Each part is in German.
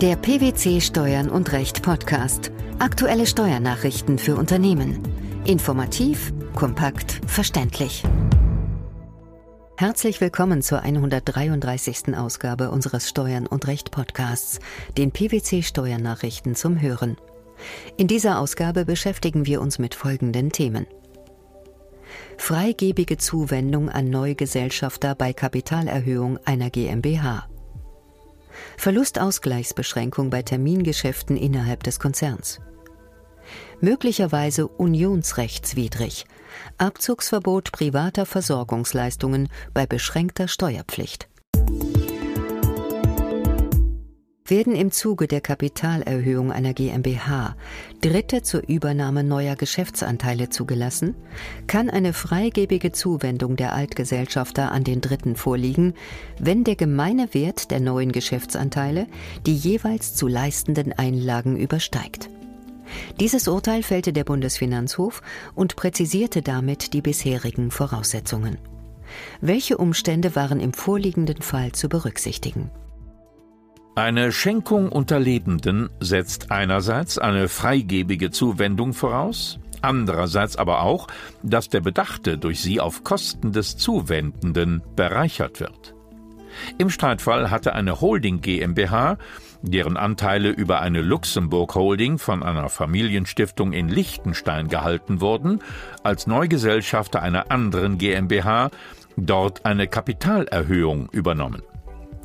Der PwC Steuern und Recht Podcast. Aktuelle Steuernachrichten für Unternehmen. Informativ, kompakt, verständlich. Herzlich willkommen zur 133. Ausgabe unseres Steuern und Recht Podcasts, den PwC Steuernachrichten zum Hören. In dieser Ausgabe beschäftigen wir uns mit folgenden Themen. Freigebige Zuwendung an Neugesellschafter bei Kapitalerhöhung einer GmbH. Verlustausgleichsbeschränkung bei Termingeschäften innerhalb des Konzerns. Möglicherweise unionsrechtswidrig. Abzugsverbot privater Versorgungsleistungen bei beschränkter Steuerpflicht werden im Zuge der Kapitalerhöhung einer GmbH Dritte zur Übernahme neuer Geschäftsanteile zugelassen, kann eine freigebige Zuwendung der Altgesellschafter an den Dritten vorliegen, wenn der gemeine Wert der neuen Geschäftsanteile die jeweils zu leistenden Einlagen übersteigt. Dieses Urteil fällte der Bundesfinanzhof und präzisierte damit die bisherigen Voraussetzungen. Welche Umstände waren im vorliegenden Fall zu berücksichtigen? Eine Schenkung unter Lebenden setzt einerseits eine freigebige Zuwendung voraus, andererseits aber auch, dass der Bedachte durch sie auf Kosten des Zuwendenden bereichert wird. Im Streitfall hatte eine Holding GmbH, deren Anteile über eine Luxemburg Holding von einer Familienstiftung in Liechtenstein gehalten wurden, als Neugesellschafter einer anderen GmbH dort eine Kapitalerhöhung übernommen.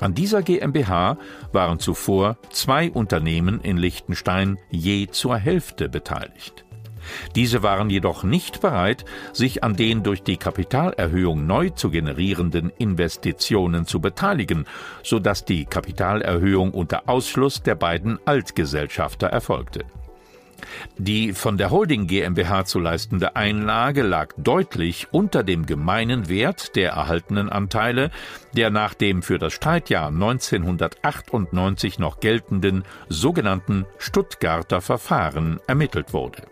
An dieser GmbH waren zuvor zwei Unternehmen in Liechtenstein je zur Hälfte beteiligt. Diese waren jedoch nicht bereit, sich an den durch die Kapitalerhöhung neu zu generierenden Investitionen zu beteiligen, so dass die Kapitalerhöhung unter Ausschluss der beiden Altgesellschafter erfolgte. Die von der Holding GmbH zu leistende Einlage lag deutlich unter dem gemeinen Wert der erhaltenen Anteile, der nach dem für das Streitjahr 1998 noch geltenden sogenannten Stuttgarter Verfahren ermittelt wurde.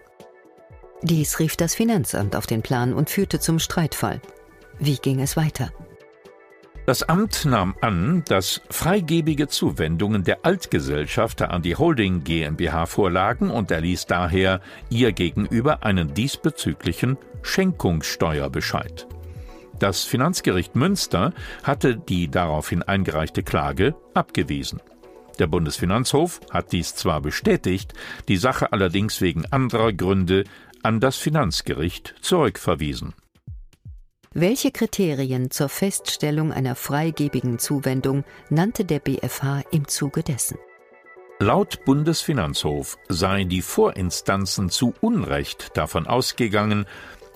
Dies rief das Finanzamt auf den Plan und führte zum Streitfall. Wie ging es weiter? Das Amt nahm an, dass freigebige Zuwendungen der Altgesellschafter an die Holding GmbH vorlagen und erließ daher ihr gegenüber einen diesbezüglichen Schenkungssteuerbescheid. Das Finanzgericht Münster hatte die daraufhin eingereichte Klage abgewiesen. Der Bundesfinanzhof hat dies zwar bestätigt, die Sache allerdings wegen anderer Gründe an das Finanzgericht zurückverwiesen. Welche Kriterien zur Feststellung einer freigebigen Zuwendung nannte der BfH im Zuge dessen? Laut Bundesfinanzhof seien die Vorinstanzen zu Unrecht davon ausgegangen,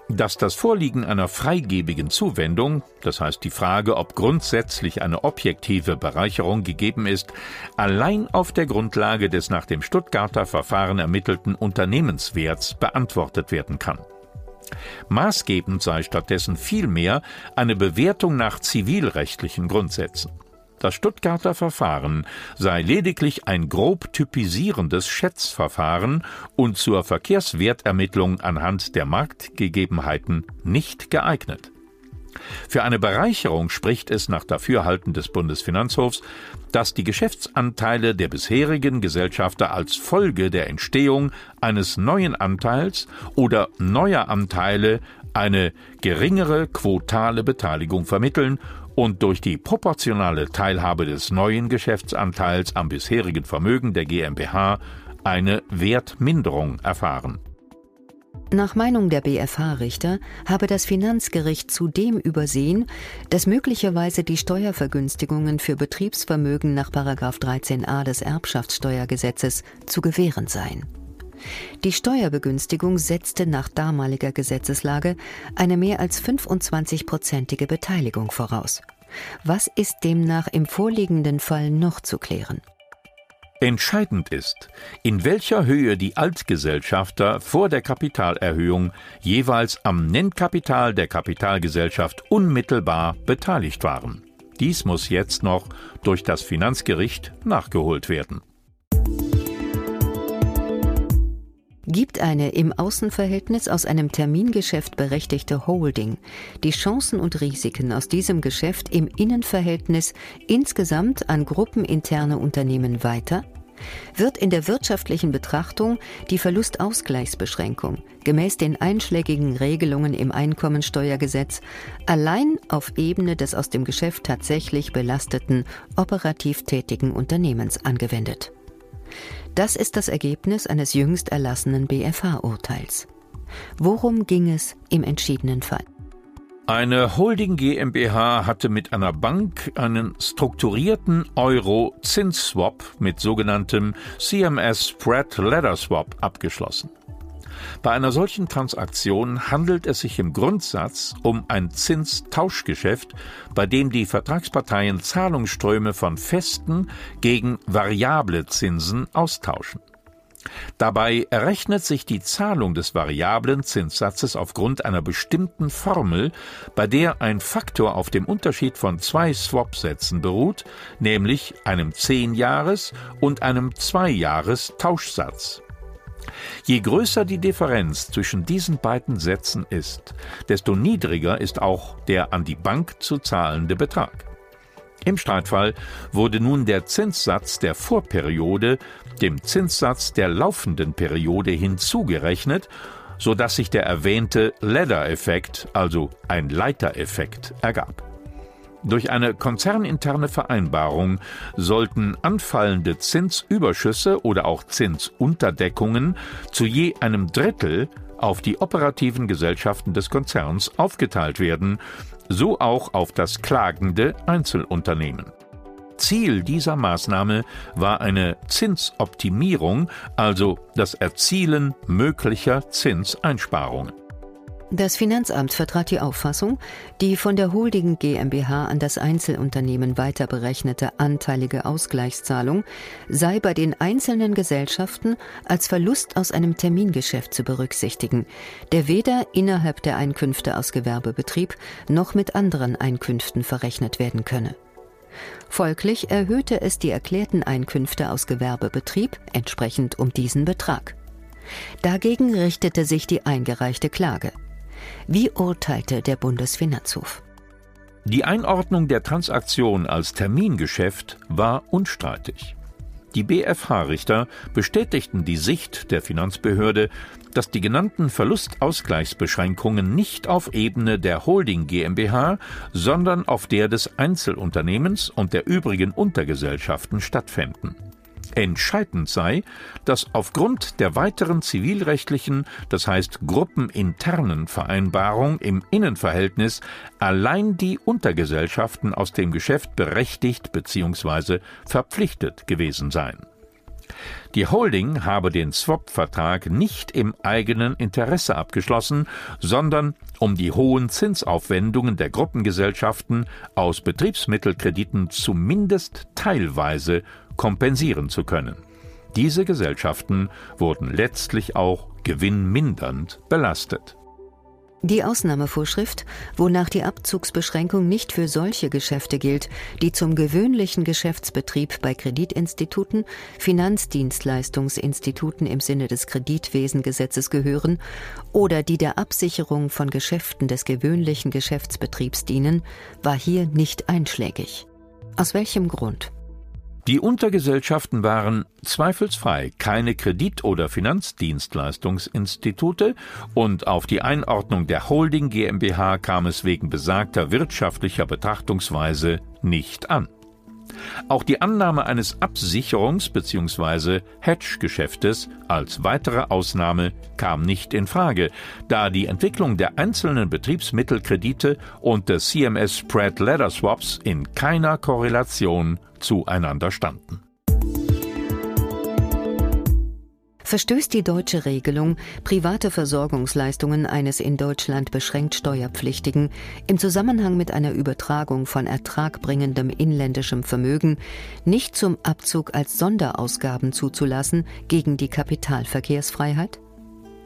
dass das Vorliegen einer freigebigen Zuwendung, das heißt die Frage, ob grundsätzlich eine objektive Bereicherung gegeben ist, allein auf der Grundlage des nach dem Stuttgarter Verfahren ermittelten Unternehmenswerts beantwortet werden kann. Maßgebend sei stattdessen vielmehr eine Bewertung nach zivilrechtlichen Grundsätzen. Das Stuttgarter Verfahren sei lediglich ein grob typisierendes Schätzverfahren und zur Verkehrswertermittlung anhand der Marktgegebenheiten nicht geeignet. Für eine Bereicherung spricht es nach Dafürhalten des Bundesfinanzhofs, dass die Geschäftsanteile der bisherigen Gesellschafter als Folge der Entstehung eines neuen Anteils oder neuer Anteile eine geringere quotale Beteiligung vermitteln und durch die proportionale Teilhabe des neuen Geschäftsanteils am bisherigen Vermögen der GmbH eine Wertminderung erfahren. Nach Meinung der BfH-Richter habe das Finanzgericht zudem übersehen, dass möglicherweise die Steuervergünstigungen für Betriebsvermögen nach 13a des Erbschaftssteuergesetzes zu gewähren seien. Die Steuerbegünstigung setzte nach damaliger Gesetzeslage eine mehr als 25-prozentige Beteiligung voraus. Was ist demnach im vorliegenden Fall noch zu klären? Entscheidend ist, in welcher Höhe die Altgesellschafter vor der Kapitalerhöhung jeweils am Nennkapital der Kapitalgesellschaft unmittelbar beteiligt waren. Dies muss jetzt noch durch das Finanzgericht nachgeholt werden. Gibt eine im Außenverhältnis aus einem Termingeschäft berechtigte Holding die Chancen und Risiken aus diesem Geschäft im Innenverhältnis insgesamt an gruppeninterne Unternehmen weiter? wird in der wirtschaftlichen Betrachtung die Verlustausgleichsbeschränkung gemäß den einschlägigen Regelungen im Einkommensteuergesetz allein auf Ebene des aus dem Geschäft tatsächlich belasteten operativ tätigen Unternehmens angewendet. Das ist das Ergebnis eines jüngst erlassenen BFH-Urteils. Worum ging es im entschiedenen Fall? Eine Holding GmbH hatte mit einer Bank einen strukturierten Euro-Zinsswap mit sogenanntem CMS Spread Ladder Swap abgeschlossen. Bei einer solchen Transaktion handelt es sich im Grundsatz um ein Zinstauschgeschäft, bei dem die Vertragsparteien Zahlungsströme von festen gegen variable Zinsen austauschen. Dabei errechnet sich die Zahlung des variablen Zinssatzes aufgrund einer bestimmten Formel, bei der ein Faktor auf dem Unterschied von zwei Swap-Sätzen beruht, nämlich einem 10-Jahres- und einem 2-Jahres-Tauschsatz. Je größer die Differenz zwischen diesen beiden Sätzen ist, desto niedriger ist auch der an die Bank zu zahlende Betrag. Im Streitfall wurde nun der Zinssatz der Vorperiode dem Zinssatz der laufenden Periode hinzugerechnet, so dass sich der erwähnte Ladder-Effekt, also ein Leitereffekt, ergab. Durch eine konzerninterne Vereinbarung sollten anfallende Zinsüberschüsse oder auch Zinsunterdeckungen zu je einem Drittel auf die operativen Gesellschaften des Konzerns aufgeteilt werden, so auch auf das klagende Einzelunternehmen. Ziel dieser Maßnahme war eine Zinsoptimierung, also das Erzielen möglicher Zinseinsparungen. Das Finanzamt vertrat die Auffassung, die von der Holding GmbH an das Einzelunternehmen weiter berechnete anteilige Ausgleichszahlung sei bei den einzelnen Gesellschaften als Verlust aus einem Termingeschäft zu berücksichtigen, der weder innerhalb der Einkünfte aus Gewerbebetrieb noch mit anderen Einkünften verrechnet werden könne. Folglich erhöhte es die erklärten Einkünfte aus Gewerbebetrieb entsprechend um diesen Betrag. Dagegen richtete sich die eingereichte Klage. Wie urteilte der Bundesfinanzhof? Die Einordnung der Transaktion als Termingeschäft war unstreitig. Die BFH-Richter bestätigten die Sicht der Finanzbehörde, dass die genannten Verlustausgleichsbeschränkungen nicht auf Ebene der Holding GmbH, sondern auf der des Einzelunternehmens und der übrigen Untergesellschaften stattfänden. Entscheidend sei, dass aufgrund der weiteren zivilrechtlichen, das heißt gruppeninternen Vereinbarung im Innenverhältnis allein die Untergesellschaften aus dem Geschäft berechtigt bzw. verpflichtet gewesen seien. Die Holding habe den Swap-Vertrag nicht im eigenen Interesse abgeschlossen, sondern um die hohen Zinsaufwendungen der Gruppengesellschaften aus Betriebsmittelkrediten zumindest teilweise kompensieren zu können. Diese Gesellschaften wurden letztlich auch gewinnmindernd belastet. Die Ausnahmevorschrift, wonach die Abzugsbeschränkung nicht für solche Geschäfte gilt, die zum gewöhnlichen Geschäftsbetrieb bei Kreditinstituten, Finanzdienstleistungsinstituten im Sinne des Kreditwesengesetzes gehören oder die der Absicherung von Geschäften des gewöhnlichen Geschäftsbetriebs dienen, war hier nicht einschlägig. Aus welchem Grund? Die Untergesellschaften waren zweifelsfrei keine Kredit- oder Finanzdienstleistungsinstitute und auf die Einordnung der Holding GmbH kam es wegen besagter wirtschaftlicher Betrachtungsweise nicht an. Auch die Annahme eines Absicherungs- bzw. Hedge-Geschäftes als weitere Ausnahme kam nicht in Frage, da die Entwicklung der einzelnen Betriebsmittelkredite und des CMS Spread Ladder Swaps in keiner Korrelation zueinander standen. Verstößt die deutsche Regelung, private Versorgungsleistungen eines in Deutschland beschränkt Steuerpflichtigen im Zusammenhang mit einer Übertragung von ertragbringendem inländischem Vermögen nicht zum Abzug als Sonderausgaben zuzulassen gegen die Kapitalverkehrsfreiheit?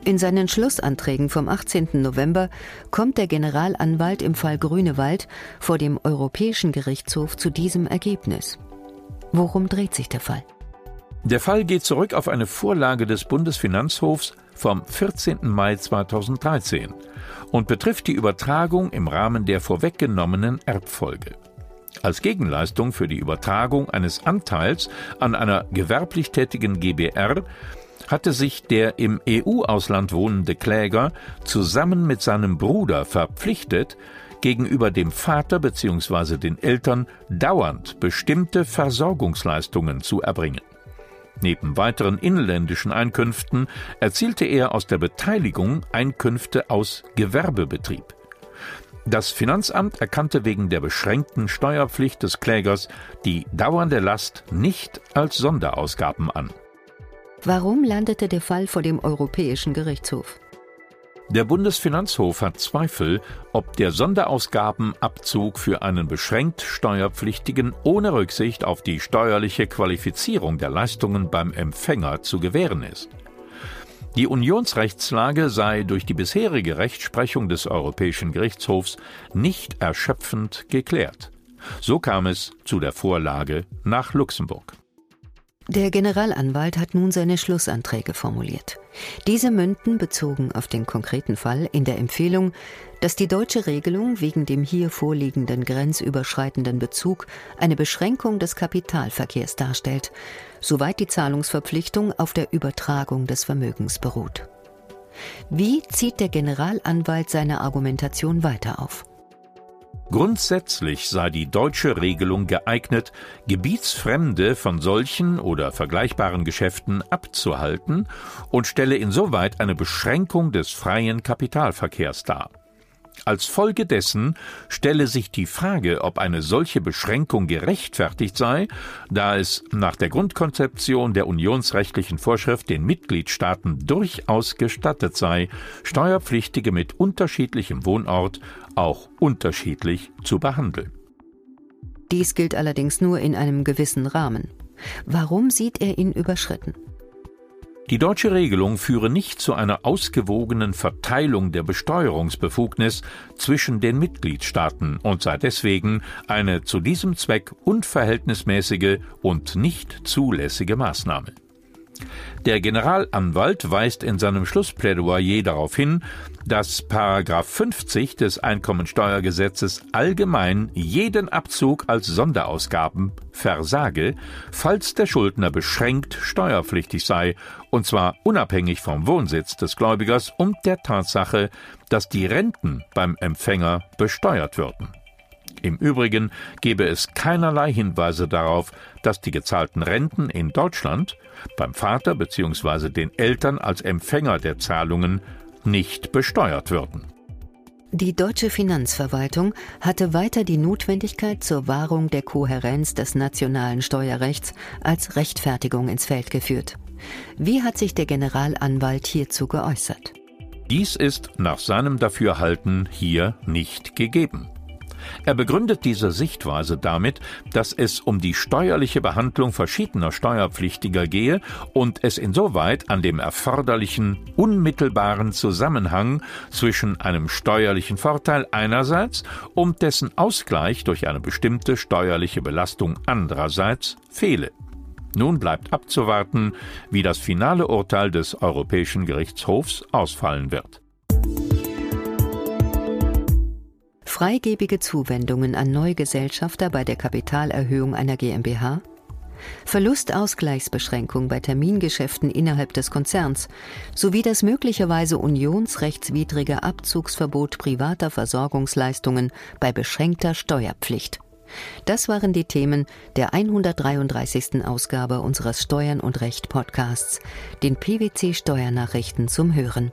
In seinen Schlussanträgen vom 18. November kommt der Generalanwalt im Fall Grünewald vor dem Europäischen Gerichtshof zu diesem Ergebnis. Worum dreht sich der Fall? Der Fall geht zurück auf eine Vorlage des Bundesfinanzhofs vom 14. Mai 2013 und betrifft die Übertragung im Rahmen der vorweggenommenen Erbfolge. Als Gegenleistung für die Übertragung eines Anteils an einer gewerblich tätigen GBR hatte sich der im EU-Ausland wohnende Kläger zusammen mit seinem Bruder verpflichtet, gegenüber dem Vater bzw. den Eltern dauernd bestimmte Versorgungsleistungen zu erbringen. Neben weiteren inländischen Einkünften erzielte er aus der Beteiligung Einkünfte aus Gewerbebetrieb. Das Finanzamt erkannte wegen der beschränkten Steuerpflicht des Klägers die dauernde Last nicht als Sonderausgaben an. Warum landete der Fall vor dem Europäischen Gerichtshof? Der Bundesfinanzhof hat Zweifel, ob der Sonderausgabenabzug für einen beschränkt Steuerpflichtigen ohne Rücksicht auf die steuerliche Qualifizierung der Leistungen beim Empfänger zu gewähren ist. Die Unionsrechtslage sei durch die bisherige Rechtsprechung des Europäischen Gerichtshofs nicht erschöpfend geklärt. So kam es zu der Vorlage nach Luxemburg. Der Generalanwalt hat nun seine Schlussanträge formuliert. Diese münden bezogen auf den konkreten Fall in der Empfehlung, dass die deutsche Regelung wegen dem hier vorliegenden grenzüberschreitenden Bezug eine Beschränkung des Kapitalverkehrs darstellt, soweit die Zahlungsverpflichtung auf der Übertragung des Vermögens beruht. Wie zieht der Generalanwalt seine Argumentation weiter auf? Grundsätzlich sei die deutsche Regelung geeignet, Gebietsfremde von solchen oder vergleichbaren Geschäften abzuhalten und stelle insoweit eine Beschränkung des freien Kapitalverkehrs dar. Als Folge dessen stelle sich die Frage, ob eine solche Beschränkung gerechtfertigt sei, da es nach der Grundkonzeption der unionsrechtlichen Vorschrift den Mitgliedstaaten durchaus gestattet sei, Steuerpflichtige mit unterschiedlichem Wohnort auch unterschiedlich zu behandeln. Dies gilt allerdings nur in einem gewissen Rahmen. Warum sieht er ihn überschritten? Die deutsche Regelung führe nicht zu einer ausgewogenen Verteilung der Besteuerungsbefugnis zwischen den Mitgliedstaaten und sei deswegen eine zu diesem Zweck unverhältnismäßige und nicht zulässige Maßnahme. Der Generalanwalt weist in seinem Schlussplädoyer darauf hin, dass 50 des Einkommensteuergesetzes allgemein jeden Abzug als Sonderausgaben versage, falls der Schuldner beschränkt steuerpflichtig sei, und zwar unabhängig vom Wohnsitz des Gläubigers und der Tatsache, dass die Renten beim Empfänger besteuert würden. Im Übrigen gebe es keinerlei Hinweise darauf, dass die gezahlten Renten in Deutschland beim Vater bzw. den Eltern als Empfänger der Zahlungen nicht besteuert würden. Die deutsche Finanzverwaltung hatte weiter die Notwendigkeit zur Wahrung der Kohärenz des nationalen Steuerrechts als Rechtfertigung ins Feld geführt. Wie hat sich der Generalanwalt hierzu geäußert? Dies ist nach seinem Dafürhalten hier nicht gegeben. Er begründet diese Sichtweise damit, dass es um die steuerliche Behandlung verschiedener Steuerpflichtiger gehe und es insoweit an dem erforderlichen unmittelbaren Zusammenhang zwischen einem steuerlichen Vorteil einerseits und dessen Ausgleich durch eine bestimmte steuerliche Belastung andererseits fehle. Nun bleibt abzuwarten, wie das finale Urteil des Europäischen Gerichtshofs ausfallen wird. Freigebige Zuwendungen an Neugesellschafter bei der Kapitalerhöhung einer GmbH, Verlustausgleichsbeschränkung bei Termingeschäften innerhalb des Konzerns sowie das möglicherweise unionsrechtswidrige Abzugsverbot privater Versorgungsleistungen bei beschränkter Steuerpflicht. Das waren die Themen der 133. Ausgabe unseres Steuern und Recht Podcasts, den PwC Steuernachrichten zum Hören.